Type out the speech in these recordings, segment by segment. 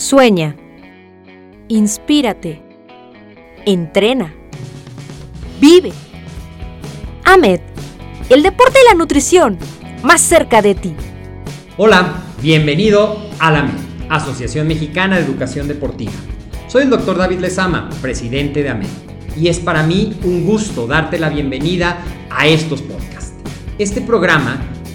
Sueña. Inspírate. Entrena. Vive. AMED, el deporte y la nutrición, más cerca de ti. Hola, bienvenido a la AMED, Asociación Mexicana de Educación Deportiva. Soy el doctor David Lezama, presidente de AMED, y es para mí un gusto darte la bienvenida a estos podcasts. Este programa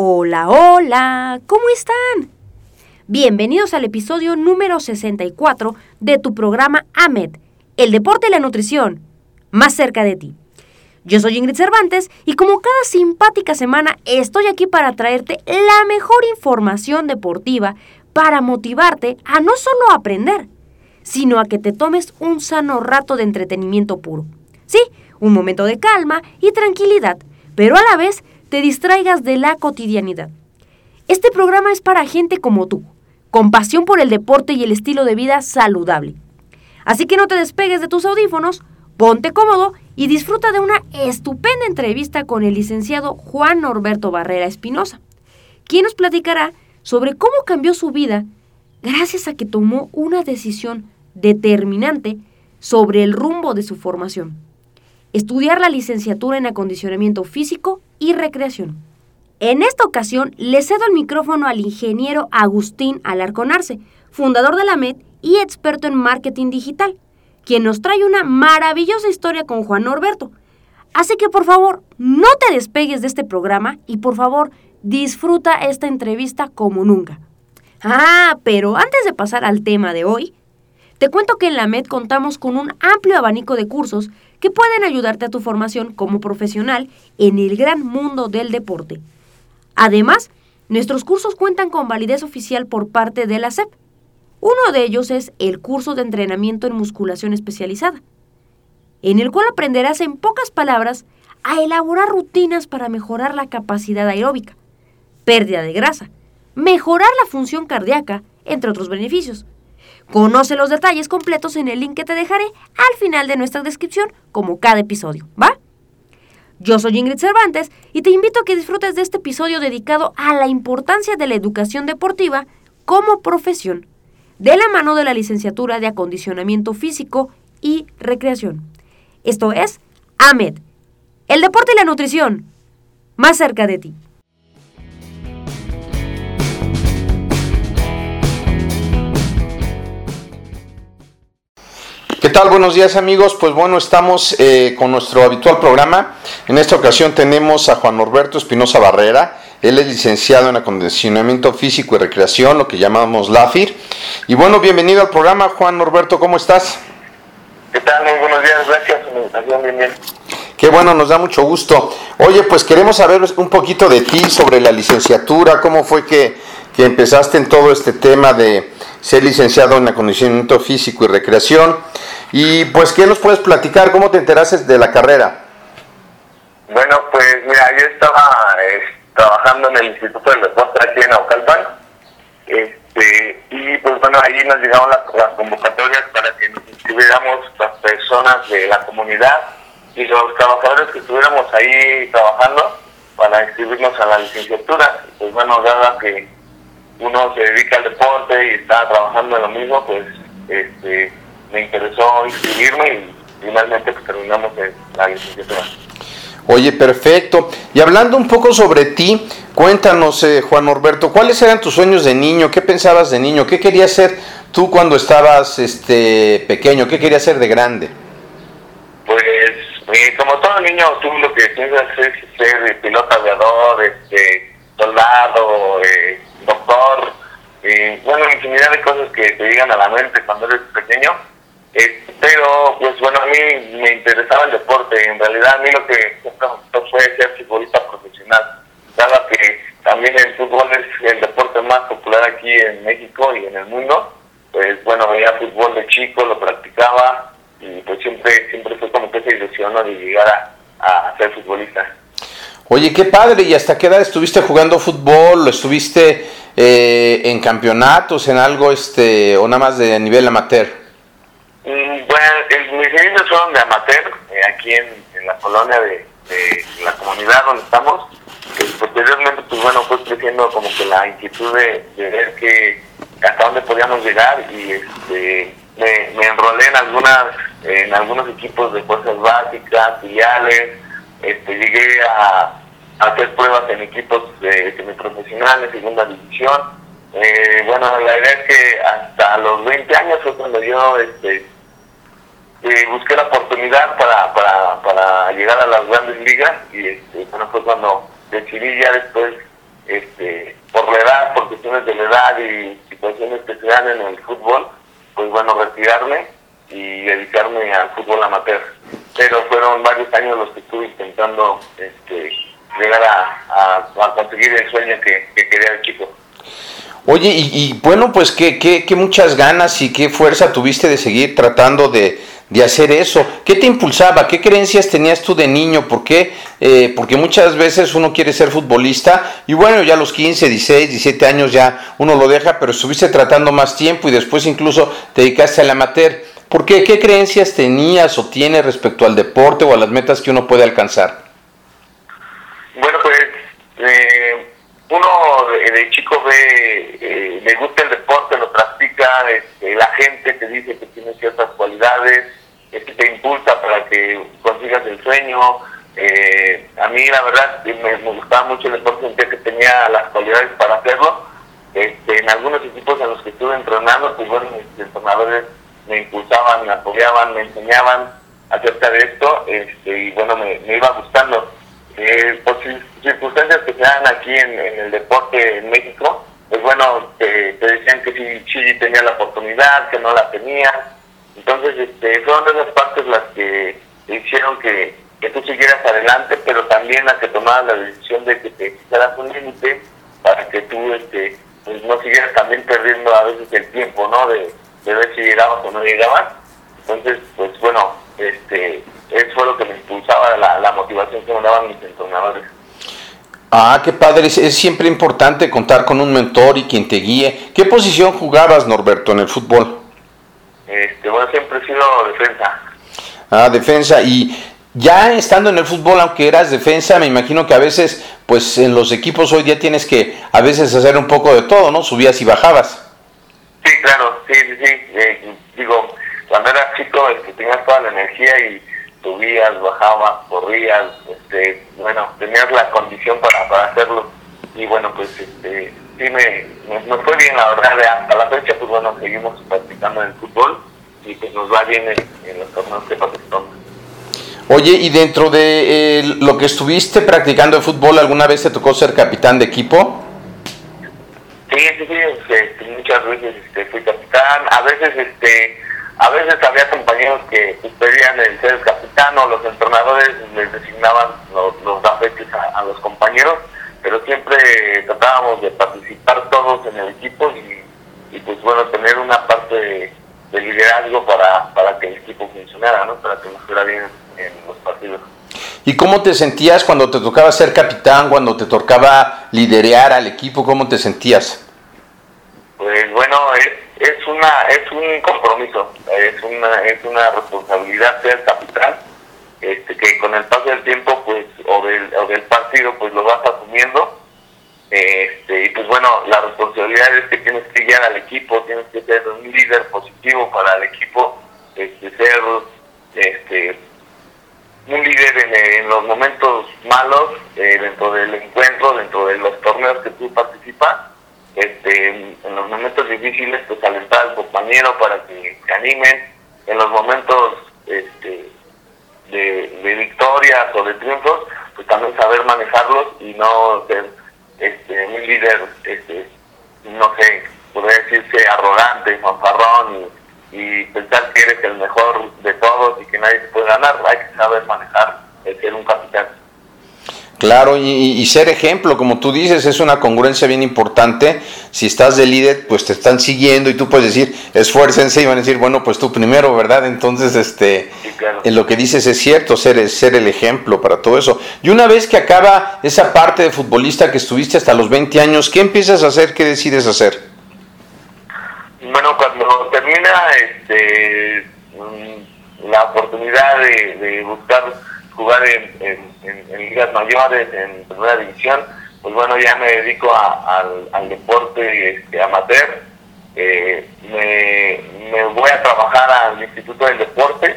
Hola, hola, ¿cómo están? Bienvenidos al episodio número 64 de tu programa AMED, el deporte y la nutrición, más cerca de ti. Yo soy Ingrid Cervantes y como cada simpática semana estoy aquí para traerte la mejor información deportiva para motivarte a no solo aprender, sino a que te tomes un sano rato de entretenimiento puro. Sí, un momento de calma y tranquilidad, pero a la vez te distraigas de la cotidianidad. Este programa es para gente como tú, con pasión por el deporte y el estilo de vida saludable. Así que no te despegues de tus audífonos, ponte cómodo y disfruta de una estupenda entrevista con el licenciado Juan Norberto Barrera Espinosa, quien nos platicará sobre cómo cambió su vida gracias a que tomó una decisión determinante sobre el rumbo de su formación. Estudiar la licenciatura en acondicionamiento físico y recreación. En esta ocasión le cedo el micrófono al ingeniero Agustín Alarconarse, fundador de la MED y experto en marketing digital quien nos trae una maravillosa historia con Juan Norberto. Así que por favor, no te despegues de este programa y por favor, disfruta esta entrevista como nunca. Ah, pero antes de pasar al tema de hoy, te cuento que en la MED contamos con un amplio abanico de cursos que pueden ayudarte a tu formación como profesional en el gran mundo del deporte. Además, nuestros cursos cuentan con validez oficial por parte de la SEP, uno de ellos es el curso de entrenamiento en musculación especializada, en el cual aprenderás en pocas palabras a elaborar rutinas para mejorar la capacidad aeróbica, pérdida de grasa, mejorar la función cardíaca, entre otros beneficios. Conoce los detalles completos en el link que te dejaré al final de nuestra descripción, como cada episodio, ¿va? Yo soy Ingrid Cervantes y te invito a que disfrutes de este episodio dedicado a la importancia de la educación deportiva como profesión de la mano de la licenciatura de acondicionamiento físico y recreación. Esto es AMED, el deporte y la nutrición, más cerca de ti. ¿Qué tal? Buenos días amigos. Pues bueno, estamos eh, con nuestro habitual programa. En esta ocasión tenemos a Juan Norberto Espinosa Barrera. Él es licenciado en acondicionamiento físico y recreación, lo que llamamos LAFIR. Y bueno, bienvenido al programa, Juan Norberto, ¿cómo estás? ¿Qué tal? Muy buenos días, gracias bien, bien. Qué bueno, nos da mucho gusto. Oye, pues queremos saber un poquito de ti sobre la licenciatura, cómo fue que, que empezaste en todo este tema de ser licenciado en acondicionamiento físico y recreación. Y pues, ¿qué nos puedes platicar? ¿Cómo te enteraste de la carrera? Bueno, pues mira, yo estaba trabajando en el Instituto del Deporte aquí en Aucalpan. Este, y pues bueno, ahí nos llegaron las, convocatorias para que nos inscribiéramos las personas de la comunidad y los trabajadores que estuviéramos ahí trabajando para inscribirnos a la licenciatura. Pues bueno, dada que uno se dedica al deporte y está trabajando en lo mismo, pues este, me interesó inscribirme y finalmente pues, terminamos la licenciatura. Oye, perfecto. Y hablando un poco sobre ti, cuéntanos, eh, Juan Norberto, ¿cuáles eran tus sueños de niño? ¿Qué pensabas de niño? ¿Qué querías ser tú cuando estabas este, pequeño? ¿Qué querías ser de grande? Pues, eh, como todo niño, tú lo que piensas es ser piloto aviador, este, soldado, eh, doctor, bueno, infinidad de cosas que te llegan a la mente cuando eres pequeño eh, pero, pues bueno, a mí me interesaba el deporte. En realidad, a mí lo que siempre me gustó fue ser futbolista profesional. Dado que también el fútbol es el deporte más popular aquí en México y en el mundo, pues bueno, veía fútbol de chico, lo practicaba y pues siempre siempre fue como que esa ilusión de llegar a, ser futbolista. Oye, qué padre, ¿y hasta qué edad estuviste jugando fútbol? ¿Estuviste eh, en campeonatos, en algo, este, o nada más de nivel amateur? Mm, bueno, mis inicios fueron de amateur, eh, aquí en, la colonia de, la comunidad donde estamos. posteriormente, pues bueno, fue creciendo como que la inquietud de, ver que hasta dónde podíamos llegar y este, me, enrolé en algunas en algunos equipos de fuerzas básicas, filiales, este, llegué a, hacer pruebas en equipos de semiprofesionales, segunda división. Eh, bueno, la verdad es que hasta los 20 años fue cuando yo este, eh, busqué la oportunidad para, para, para llegar a las grandes ligas y este, bueno, fue cuando decidí ya después, este, por la edad, por cuestiones de la edad y situaciones que se dan en el fútbol, pues bueno, retirarme y dedicarme al fútbol amateur. Pero fueron varios años los que estuve intentando este, llegar a, a, conseguir el sueño que, que quería el chico. Oye, y, y bueno, pues qué, qué, qué muchas ganas y qué fuerza tuviste de seguir tratando de, de hacer eso? ¿Qué te impulsaba? ¿Qué creencias tenías tú de niño? ¿Por qué? Eh, porque muchas veces uno quiere ser futbolista y bueno, ya a los 15, 16, 17 años ya uno lo deja, pero estuviste tratando más tiempo y después incluso te dedicaste al amateur. ¿Por qué? ¿Qué creencias tenías o tienes respecto al deporte o a las metas que uno puede alcanzar? Bueno, pues eh, uno de, chico ve, eh, le gusta el deporte, lo practica, este, la gente te dice que tiene ciertas cualidades, que te impulsa para que consigas el sueño. Eh, a mí la verdad me, gustaba mucho el deporte, sentía que tenía las cualidades para hacerlo. Este, en algunos equipos en los que estuve entrenando, pues bueno, mis entrenadores me impulsaban, me apoyaban, me enseñaban acerca de esto este, y bueno, me, iba gustando. Eh, por circunstancias que se dan aquí en, el deporte en México, pues bueno, te, decían que si Chile tenía la oportunidad, que no la tenía, entonces, este, fueron esas partes las que hicieron que, tú siguieras adelante, pero también las que tomaras la decisión de que te quitaras un límite para que tú este, pues no siguieras también perdiendo a veces el tiempo, ¿no? De, ver si llegabas o no llegabas. Entonces, pues bueno, este, eso fue lo que me impulsaba, la, la motivación que me daban mis entrenadores. Ah, qué padre, es, es, siempre importante contar con un mentor y quien te guíe. ¿Qué posición jugabas, Norberto, en el fútbol? Este, bueno, siempre he sido defensa. Ah, defensa. Y ya estando en el fútbol, aunque eras defensa, me imagino que a veces, pues en los equipos hoy día tienes que a veces hacer un poco de todo, ¿no? Subías y bajabas. Sí, claro, sí, sí, sí. Eh, digo, cuando eras chico, este, tenías toda la energía y subías, bajabas, corrías, este, bueno, tenías la condición para, para hacerlo. Y bueno, pues este, sí me, nos, fue bien, la verdad, hasta la fecha, pues bueno, seguimos practicando en el fútbol y pues nos va bien en, los torneos de participamos. Oye, y dentro de eh, lo que estuviste practicando en fútbol, ¿alguna vez te tocó ser capitán de equipo? Sí, sí, sí, este, muchas veces este, fui capitán, a veces este a veces había compañeros que pedían el ser capitán o los entrenadores les designaban los, los a los compañeros pero siempre tratábamos de participar todos en el equipo y, pues bueno, tener una parte de, liderazgo para, para, que el equipo funcionara, ¿no? Para que nos fuera bien en los partidos. ¿Y cómo te sentías cuando te tocaba ser capitán, cuando te tocaba liderear al equipo? ¿Cómo te sentías? Pues bueno, es, es una es un compromiso, es una es una responsabilidad ser capitán este, que con el paso del tiempo pues o del, o del partido pues lo vas asumiendo. Este, y pues bueno la responsabilidad es que tienes que guiar al equipo tienes que ser un líder positivo para el equipo este, ser este, un líder en, los momentos malos, eh, dentro del encuentro, dentro de los torneos que tú participas, este, en los momentos difíciles, pues alentar al compañero para que se animen, en los momentos este, de, victorias o de triunfos, pues también saber manejarlos y no ser este, un líder, este, no sé, podría decirse arrogante, fanfarrón y, pensar que eres el mejor de todos y que nadie se puede ganar. Hay que saber manejar el ser un capitán. Claro, y, ser ejemplo, como tú dices, es una congruencia bien importante. Si estás de líder, pues te están siguiendo y tú puedes decir, esfuércense y van a decir, bueno, pues tú primero, ¿verdad? Entonces, este, en lo que dices es cierto, ser, ser el ejemplo para todo eso. Y una vez que acaba esa parte de futbolista que estuviste hasta los 20 años, ¿qué empiezas a hacer? ¿Qué decides hacer? Bueno, cuando termina este, mm, la oportunidad de, de buscar jugar en, ligas mayores, en primera división, pues bueno, ya me dedico al, deporte este, amateur. Eh, me, voy a trabajar al Instituto del Deporte.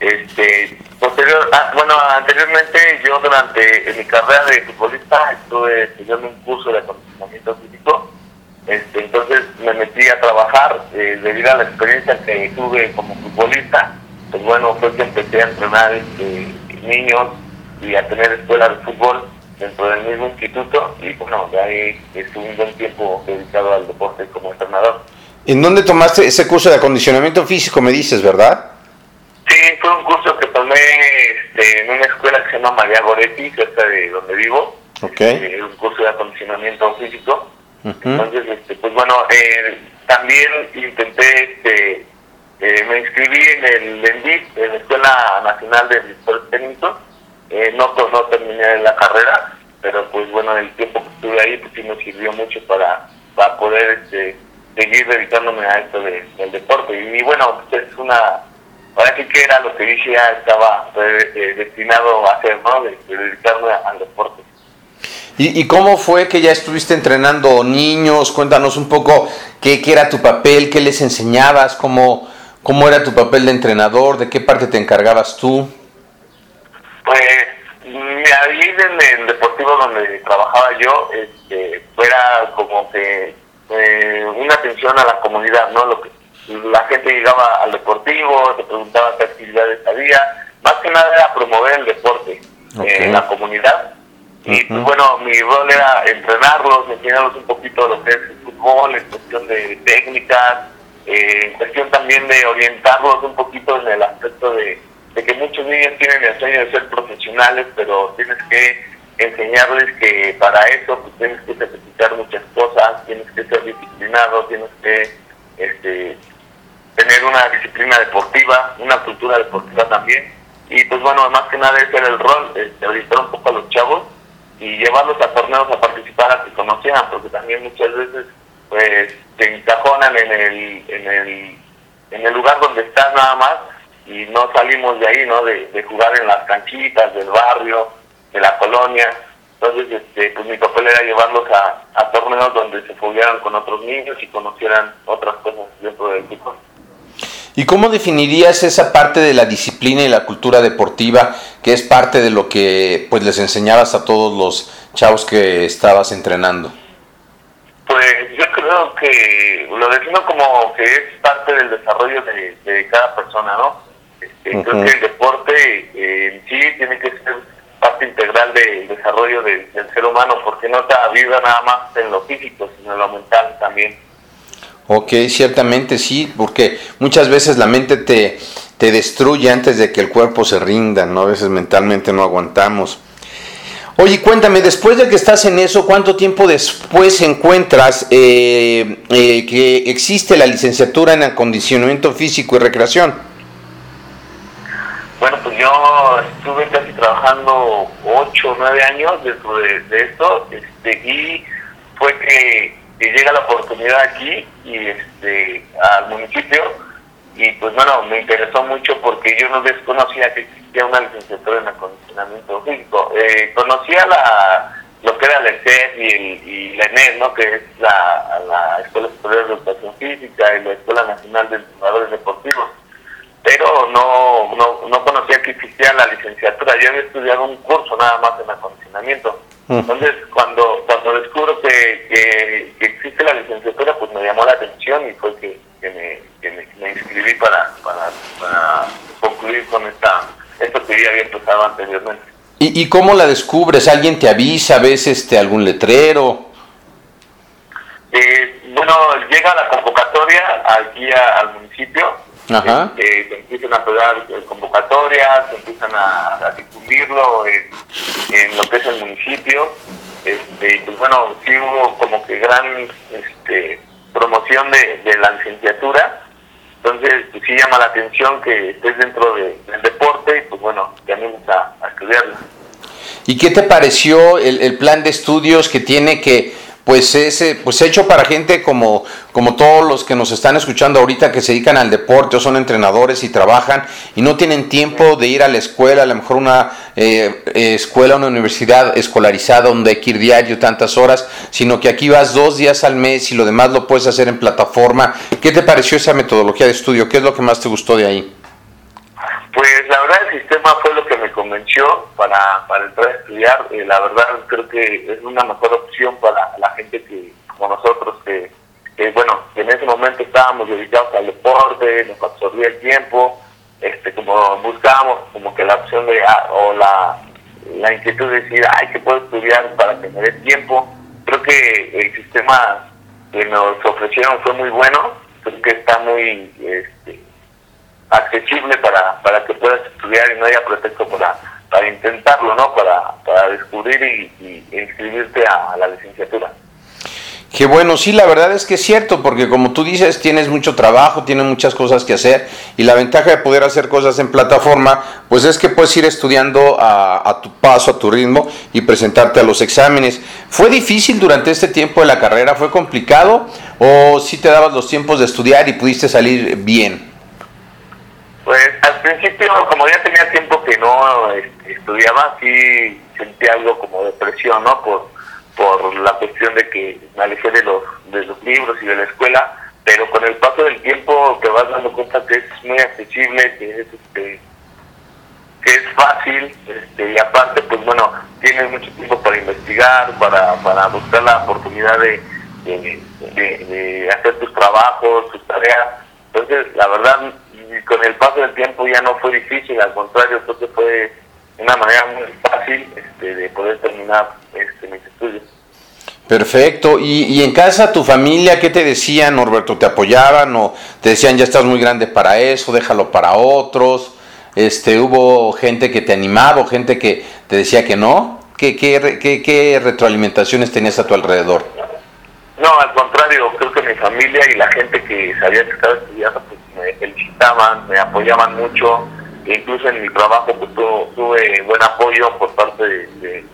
Este, posterior, ah, bueno, anteriormente yo durante mi carrera de futbolista estuve estudiando un curso de acondicionamiento físico. Este, entonces me metí a trabajar eh, debido a la experiencia que tuve como futbolista. Pues bueno, fue que empecé a entrenar este, niños y a tener escuela de fútbol dentro del mismo instituto y bueno, de ahí estuve un buen tiempo dedicado al deporte como entrenador. ¿En dónde tomaste ese curso de acondicionamiento físico, me dices, verdad? Sí, fue un curso que tomé este, en una escuela que se llama María Goretti, cerca de donde vivo. Okay. Eh, un curso de acondicionamiento físico. Entonces, este, pues bueno, eh, también intenté este, eh, me inscribí en el ENDIP, en la Escuela Nacional de Directores Técnicos. Eh, no, pues, no terminé la carrera, pero pues bueno, el tiempo que estuve ahí pues sí me sirvió mucho para, para poder este, seguir dedicándome a esto del deporte. Y, bueno, pues es una, ahora sí que era lo que dije, ya estaba eh, destinado a hacer, ¿no? De, dedicarme al deporte. ¿Y, ¿Y, cómo fue que ya estuviste entrenando niños? Cuéntanos un poco qué, qué era tu papel, qué les enseñabas, cómo, ¿Cómo era tu papel de entrenador? ¿De qué parte te encargabas tú? Pues ahí en el deportivo donde trabajaba yo, este, era como que eh, una atención a la comunidad, ¿no? Lo que, la gente llegaba al deportivo, te preguntaba qué actividades había, más que nada era promover el deporte en la comunidad. Y pues bueno, mi rol era entrenarlos, enseñarlos un poquito lo que es el fútbol, en cuestión de técnicas, eh, cuestión también de orientarlos un poquito en el aspecto de, que muchos niños tienen el sueño de ser profesionales, pero tienes que enseñarles que para eso pues, tienes que necesitar muchas cosas, tienes que ser disciplinado, tienes que este, tener una disciplina deportiva, una cultura deportiva también. Y pues bueno, más que nada ese era el rol, este, orientar un poco a los chavos y llevarlos a torneos a participar a que conocieran, porque también muchas veces pues te encajonan en el, en el, en el lugar donde estás nada más y no salimos de ahí, ¿no? De, jugar en las canchitas del barrio, de la colonia. Entonces, este, pues mi papel era llevarlos a, a torneos donde se foguearan con otros niños y conocieran otras cosas dentro del equipo. ¿Y cómo definirías esa parte de la disciplina y la cultura deportiva que es parte de lo que pues les enseñabas a todos los chavos que estabas entrenando? Pues yo creo que lo defino como que es parte del desarrollo de, cada persona, ¿no? Este, creo que el deporte eh, en sí tiene que ser parte integral del desarrollo del ser humano, porque no está viva nada más en lo físico, sino en lo mental también. Ok, ciertamente sí, porque muchas veces la mente te, te destruye antes de que el cuerpo se rinda, ¿no? A veces mentalmente no aguantamos. Oye, cuéntame, después de que estás en eso, ¿cuánto tiempo después encuentras eh, eh, que existe la licenciatura en acondicionamiento físico y recreación? Bueno, pues yo estuve casi trabajando 8 o 9 años dentro de, esto este, y fue que, llega la oportunidad aquí y este, al municipio y pues bueno, me interesó mucho porque yo no desconocía que existía una licenciatura en acondicionamiento físico. Eh, conocía la, lo que era la ESES y, el, y la ¿no? que es la, la Escuela Superior de Educación Física y la Escuela Nacional de Entrenadores Deportivos, pero no, no, no conocía que existía la licenciatura. Yo había estudiado un curso nada más en acondicionamiento. Entonces, cuando anteriormente. ¿Y, ¿Y cómo la descubres? ¿Alguien te avisa? ¿Ves este, algún letrero? Eh, bueno, llega la convocatoria aquí al municipio Ajá. Este, se empiezan a pegar convocatorias, se empiezan a, difundirlo en, lo que es el municipio. Este, pues bueno, sí hubo como que gran este, promoción de, la licenciatura. Entonces, pues sí llama la atención que estés dentro del deporte y pues bueno, te animas a, a estudiarlo. ¿Y qué te pareció el, el plan de estudios que tiene que pues es eh, pues hecho para gente como, como todos los que nos están escuchando ahorita que se dedican al deporte o son entrenadores y trabajan y no tienen tiempo de ir a la escuela, a lo mejor una eh, escuela, una universidad escolarizada donde hay que ir diario tantas horas, sino que aquí vas dos días al mes y lo demás lo puedes hacer en plataforma. ¿Qué te pareció esa metodología de estudio? ¿Qué es lo que más te gustó de ahí? Pues la verdad el sistema fue lo que me convenció para, para entrar a estudiar. Eh, la verdad creo que es una mejor opción para la gente que como nosotros que, bueno, en ese momento estábamos dedicados al deporte, nos absorbía el tiempo, este como buscábamos como que la opción de ah, o la, la inquietud de decir, ay, que puedo estudiar para que me dé tiempo. Creo que el sistema que nos ofrecieron fue muy bueno, creo que está muy este, accesible para, para que puedas estudiar y no haya pretexto para, para intentarlo, ¿no? Para, para descubrir y, inscribirte a, la licenciatura. Qué bueno, sí, la verdad es que es cierto, porque como tú dices, tienes mucho trabajo, tienes muchas cosas que hacer, y la ventaja de poder hacer cosas en plataforma, pues es que puedes ir estudiando a, a, tu paso, a tu ritmo, y presentarte a los exámenes. ¿Fue difícil durante este tiempo de la carrera? ¿Fue complicado? ¿O sí te dabas los tiempos de estudiar y pudiste salir bien? Pues al principio, como ya tenía tiempo que no este, estudiaba, sí sentí algo como depresión, ¿no? Por, por la cuestión de que me alejé de los, de los libros y de la escuela, pero con el paso del tiempo te vas dando cuenta que es muy accesible, que es este que es fácil, este, y aparte, pues bueno, tienes mucho tiempo para investigar, para, para buscar la oportunidad de, de hacer tus trabajos, tus tareas. Entonces, la verdad, y con el paso del tiempo ya no fue difícil, al contrario, creo que fue una manera muy fácil este, de poder terminar este, mis estudios. Perfecto. ¿Y, ¿Y, en casa, tu familia, qué te decían, Norberto? ¿Te apoyaban o te decían ya estás muy grande para eso, déjalo para otros? Este, ¿Hubo gente que te animaba o gente que te decía que no? ¿Qué, qué, qué, qué retroalimentaciones tenías a tu alrededor? No, al contrario, creo que mi familia y la gente que sabía que estaba estudiando pues, me felicitaban, me apoyaban mucho, e incluso en mi trabajo pues, tuve buen apoyo por parte de,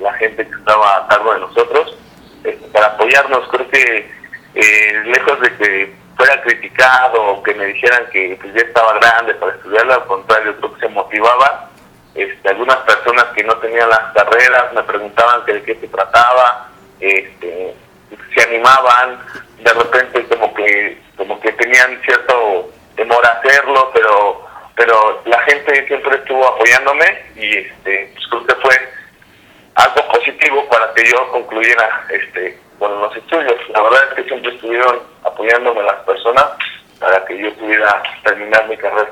la gente que estaba a cargo de nosotros este, para apoyarnos. Creo que eh, lejos de que fuera criticado o que me dijeran que pues, ya estaba grande para estudiarlo, al contrario, creo que se motivaba. Este, algunas personas que no tenían las carreras me preguntaban de qué se trataba, este, se animaban, de repente como que como que tenían cierto temor a hacerlo, pero pero la gente siempre estuvo apoyándome y este pues creo que fue algo positivo para que yo concluyera este con los estudios. La verdad es que siempre estuvieron apoyándome las personas para que yo pudiera terminar mi carrera.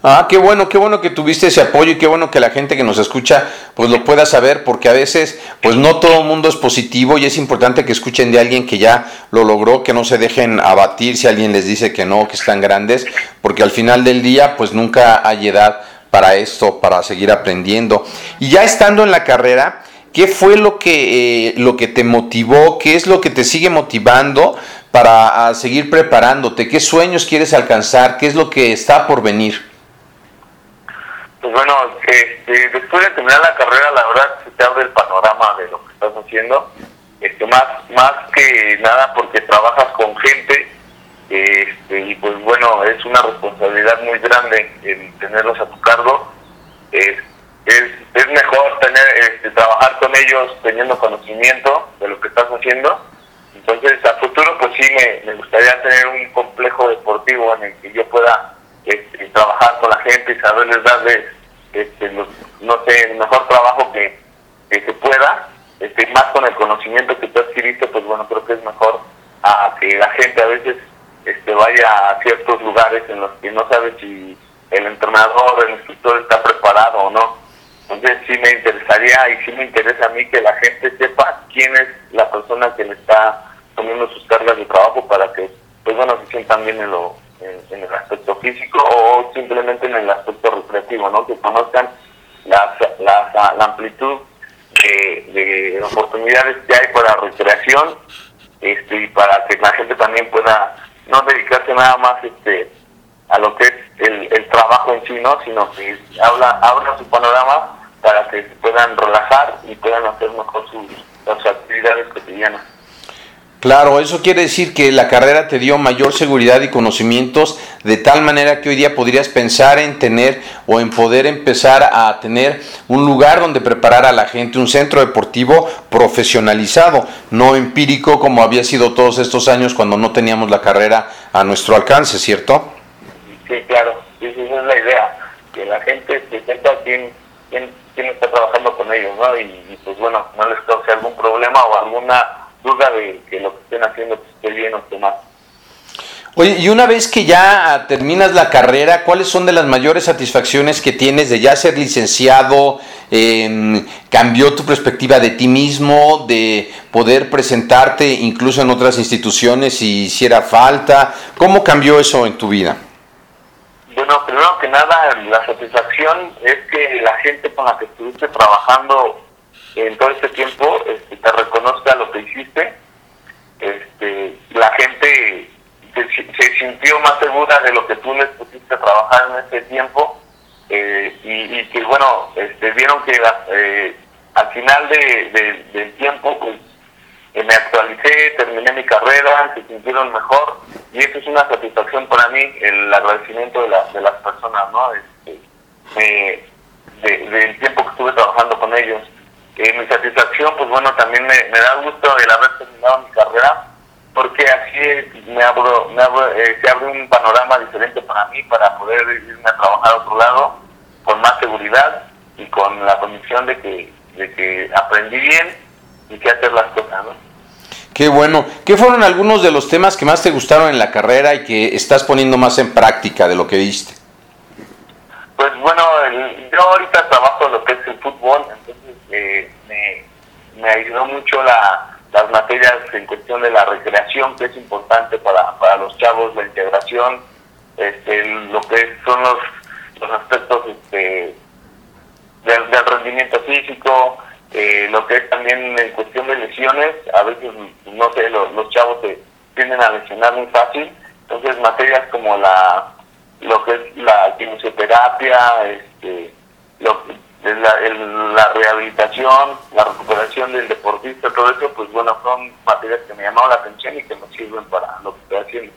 Ah, qué bueno, qué bueno que tuviste ese apoyo y qué bueno que la gente que nos escucha pues lo pueda saber porque a veces pues no todo el mundo es positivo y es importante que escuchen de alguien que ya lo logró, que no se dejen abatir si alguien les dice que no, que están grandes, porque al final del día pues nunca hay edad para esto, para seguir aprendiendo. Y ya estando en la carrera, ¿qué fue lo que, eh, lo que te motivó? ¿Qué es lo que te sigue motivando para seguir preparándote? ¿Qué sueños quieres alcanzar? ¿Qué es lo que está por venir? Pues bueno, este, después de terminar la carrera, la verdad se te abre el panorama de lo que estás haciendo. Este, más, más que nada porque trabajas con gente este, y pues bueno, es una responsabilidad muy grande el tenerlos a tu cargo. Es, es, mejor tener este, trabajar con ellos teniendo conocimiento de lo que estás haciendo. Entonces, a futuro, pues sí, me, me gustaría tener un complejo deportivo en el que yo pueda este, trabajar con la gente y saberles darles este, no sé, el mejor trabajo que, que se pueda, este, más con el conocimiento que tú adquiriste, pues bueno, creo que es mejor a que la gente a veces este, vaya a ciertos lugares en los que no sabe si el entrenador, el instructor está preparado o no. Entonces sí me interesaría y sí me interesa a mí que la gente sepa quién es la persona que le está poniendo sus cargas de trabajo para que, pues bueno, se sientan bien en, lo, en, el aspecto físico o simplemente en el aspecto recreativo, ¿no? Que conozcan la, la, amplitud de, de, oportunidades que hay para recreación este, y para que la gente también pueda no dedicarse nada más este a lo que es el, el trabajo en sí, ¿no? sino que habla, abra su panorama para que puedan relajar y puedan hacer mejor sus, sus actividades cotidianas. Claro, eso quiere decir que la carrera te dio mayor seguridad y conocimientos de tal manera que hoy día podrías pensar en tener o en poder empezar a tener un lugar donde preparar a la gente, un centro deportivo profesionalizado, no empírico como había sido todos estos años cuando no teníamos la carrera a nuestro alcance, ¿cierto? Sí, claro, esa es la idea, que la gente se sepa quién, quién, está trabajando con ellos, ¿no? Y, pues bueno, no les cause algún problema o alguna duda de que lo que estén haciendo pues, esté bien o esté mal. Oye, y una vez que ya terminas la carrera, ¿cuáles son de las mayores satisfacciones que tienes de ya ser licenciado? Eh, ¿Cambió tu perspectiva de ti mismo, de poder presentarte incluso en otras instituciones si hiciera falta? ¿Cómo cambió eso en tu vida? Bueno, primero que nada, la satisfacción es que la gente con la que estuviste trabajando en todo este tiempo este, te reconozca lo que hiciste. Este, la gente se, sintió más segura de lo que tú les pusiste a trabajar en ese tiempo eh, y, que, bueno, este, vieron que eh, al final de, del tiempo, pues eh, me actualicé, terminé mi carrera, se sintieron mejor y eso es una satisfacción para mí, el agradecimiento de, de las personas, ¿no? Este, del tiempo que estuve trabajando con ellos. Eh, mi satisfacción, pues bueno, también me, da gusto el haber terminado mi carrera, porque así me abro, me eh, se abre un panorama diferente para mí, para poder irme a trabajar a otro lado, con más seguridad y con la convicción de que, de que aprendí bien y que hacer las cosas, ¿no? Qué bueno. ¿Qué fueron algunos de los temas que más te gustaron en la carrera y que estás poniendo más en práctica de lo que viste? Pues bueno, yo ahorita trabajo lo que es el fútbol, entonces eh, me, ayudó mucho la, las materias en cuestión de la recreación, que es importante para, para los chavos, la integración, este, lo que son los, los aspectos este, del, rendimiento físico, eh, lo que es también en cuestión de lesiones, a veces, no sé, los, los chavos se tienden a lesionar muy fácil, entonces materias como la lo que es la quimioterapia, este, lo, la, la rehabilitación, la recuperación del deportista, todo eso, pues bueno, son materias que me llamaron la atención y que me sirven para lo que estoy haciendo.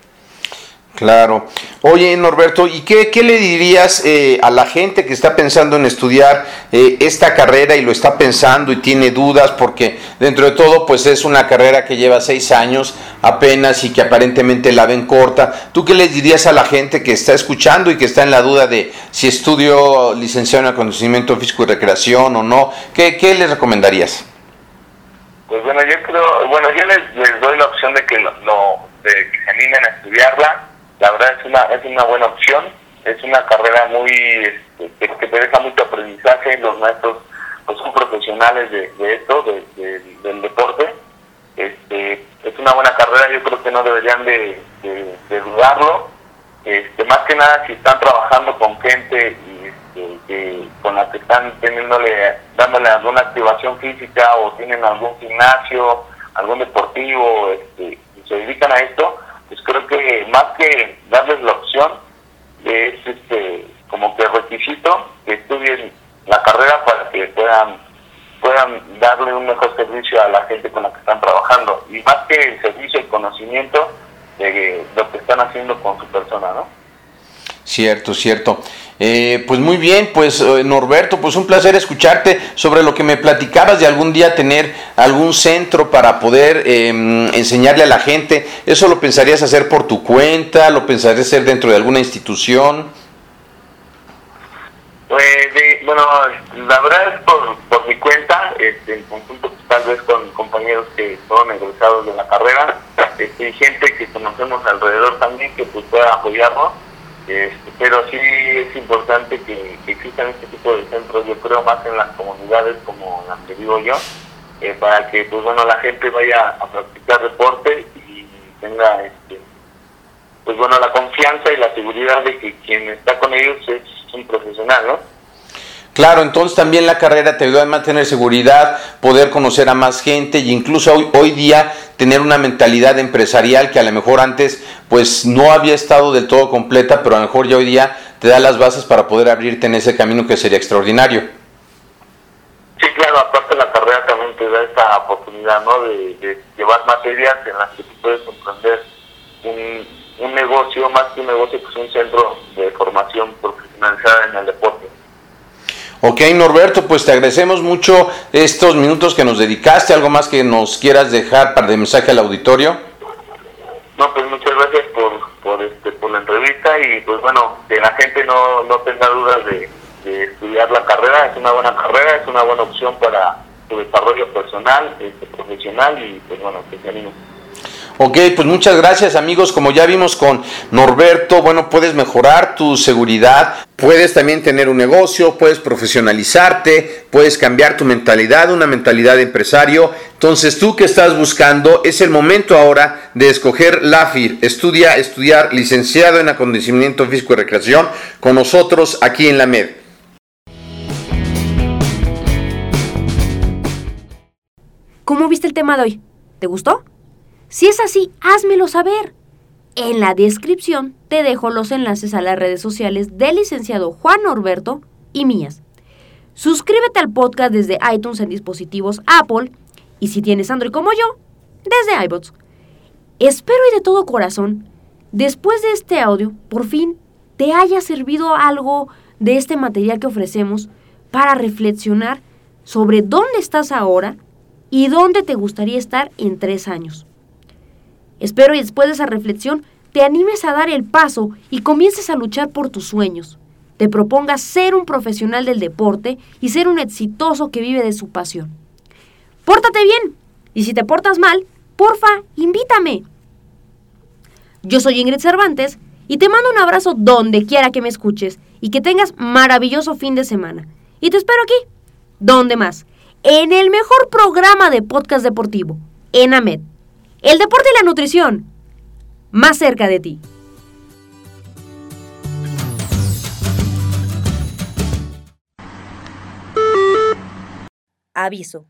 Claro. Oye, Norberto, ¿y qué, qué le dirías eh, a la gente que está pensando en estudiar eh, esta carrera y lo está pensando y tiene dudas? Porque dentro de todo, pues es una carrera que lleva seis años apenas y que aparentemente la ven corta. ¿Tú qué le dirías a la gente que está escuchando y que está en la duda de si estudio licenciado en acondicionamiento físico y recreación o no? ¿Qué, qué les recomendarías? Pues bueno, yo creo, bueno, yo les, les doy la opción de que, lo, de que se animen a estudiarla la verdad es una, es una buena opción, es una carrera muy este, que, te deja mucho aprendizaje, los maestros pues, son profesionales de, esto, del deporte, este, es una buena carrera, yo creo que no deberían de, dudarlo, este, más que nada si están trabajando con gente este, con la que están teniéndole, dándole alguna activación física o tienen algún gimnasio, algún deportivo, este, y se dedican a esto, pues creo que más que darles la opción, es este como que requisito que estudien la carrera para que puedan puedan darle un mejor servicio a la gente con la que están trabajando y más que el servicio y conocimiento de lo que están haciendo con su persona, ¿no? Cierto, cierto. Eh, pues muy bien, pues eh, Norberto, pues un placer escucharte sobre lo que me platicabas de algún día tener algún centro para poder em, enseñarle a la gente. ¿Eso lo pensarías hacer por tu cuenta? ¿Lo pensarías hacer dentro de alguna institución? Pues, bueno, la verdad es por, por mi cuenta, este, en conjunto pues, tal vez con compañeros que son egresados de la carrera, este, gente que conocemos alrededor también que pues, pueda apoyarnos. Este, pero sí es importante que, existan este tipo de centros, yo creo más en las comunidades como las que vivo yo, eh, para que pues bueno la gente vaya a practicar deporte y tenga este, pues bueno la confianza y la seguridad de que quien está con ellos es un profesional, ¿no? Claro, entonces también la carrera te ayuda a mantener seguridad, poder conocer a más gente y incluso hoy, hoy día tener una mentalidad empresarial que a lo mejor antes pues no había estado del todo completa, pero a lo mejor ya hoy día te da las bases para poder abrirte en ese camino que sería extraordinario. Sí, claro, aparte la carrera también te da esta oportunidad ¿no? de, llevar materias en las que tú puedes comprender un, un negocio, más que un negocio, pues un centro de formación profesionalizada en el deporte. Ok, Norberto, pues te agradecemos mucho estos minutos que nos dedicaste. ¿Algo más que nos quieras dejar para el mensaje al auditorio? No, pues muchas gracias por, por, este, por la entrevista y pues bueno, que la gente no, no tenga dudas de, estudiar la carrera. Es una buena carrera, es una buena opción para su desarrollo personal, este, profesional y pues bueno, que se anime. Ok, pues muchas gracias amigos. Como ya vimos con Norberto, bueno, puedes mejorar tu seguridad, puedes también tener un negocio, puedes profesionalizarte, puedes cambiar tu mentalidad, una mentalidad de empresario. Entonces tú que estás buscando, es el momento ahora de escoger LAFIR, estudia, estudiar, licenciado en acondicionamiento físico y recreación, con nosotros aquí en la MED. ¿Cómo viste el tema de hoy? ¿Te gustó? Si es así, házmelo saber. En la descripción te dejo los enlaces a las redes sociales del licenciado Juan Norberto y mías. Suscríbete al podcast desde iTunes en dispositivos Apple y si tienes Android como yo, desde iBots. Espero y de todo corazón, después de este audio, por fin te haya servido algo de este material que ofrecemos para reflexionar sobre dónde estás ahora y dónde te gustaría estar en tres años. Espero y después de esa reflexión te animes a dar el paso y comiences a luchar por tus sueños. Te propongas ser un profesional del deporte y ser un exitoso que vive de su pasión. Pórtate bien y si te portas mal, porfa, invítame. Yo soy Ingrid Cervantes y te mando un abrazo donde quiera que me escuches y que tengas maravilloso fin de semana. Y te espero aquí. ¿Dónde más? En el mejor programa de podcast deportivo, en AMED el deporte y la nutrición, más cerca de ti. Aviso.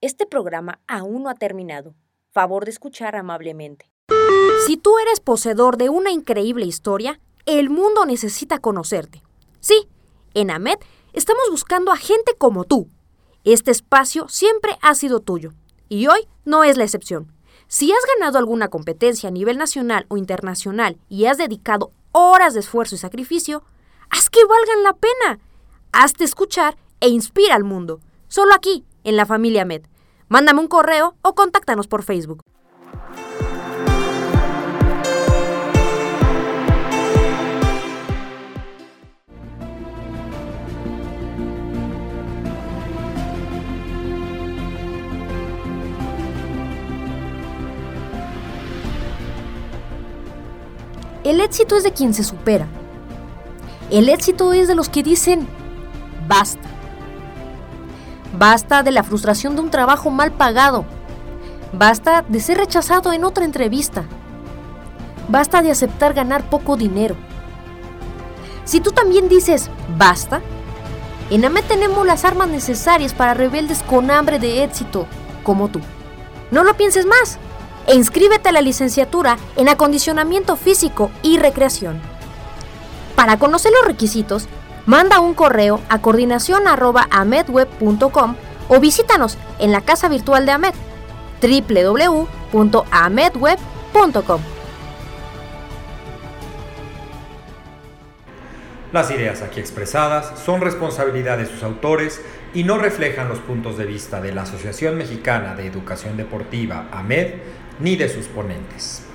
Este programa aún no ha terminado. Favor de escuchar amablemente. Si tú eres poseedor de una increíble historia, el mundo necesita conocerte. Sí, en AMED estamos buscando a gente como tú. Este espacio siempre ha sido tuyo y hoy no es la excepción. Si has ganado alguna competencia a nivel nacional o internacional y has dedicado horas de esfuerzo y sacrificio, haz que valgan la pena. Hazte escuchar e inspira al mundo. Solo aquí, en la familia Med. Mándame un correo o contáctanos por Facebook. El éxito es de quien se supera. El éxito es de los que dicen, basta. Basta de la frustración de un trabajo mal pagado. Basta de ser rechazado en otra entrevista. Basta de aceptar ganar poco dinero. Si tú también dices, basta, en AME tenemos las armas necesarias para rebeldes con hambre de éxito, como tú. No lo pienses más e inscríbete a la licenciatura en acondicionamiento físico y recreación. Para conocer los requisitos, manda un correo a coordinación.amedweb.com o visítanos en la casa virtual de AMED www.amedweb.com. Las ideas aquí expresadas son responsabilidad de sus autores y no reflejan los puntos de vista de la Asociación Mexicana de Educación Deportiva, AMED, ni de sus ponentes.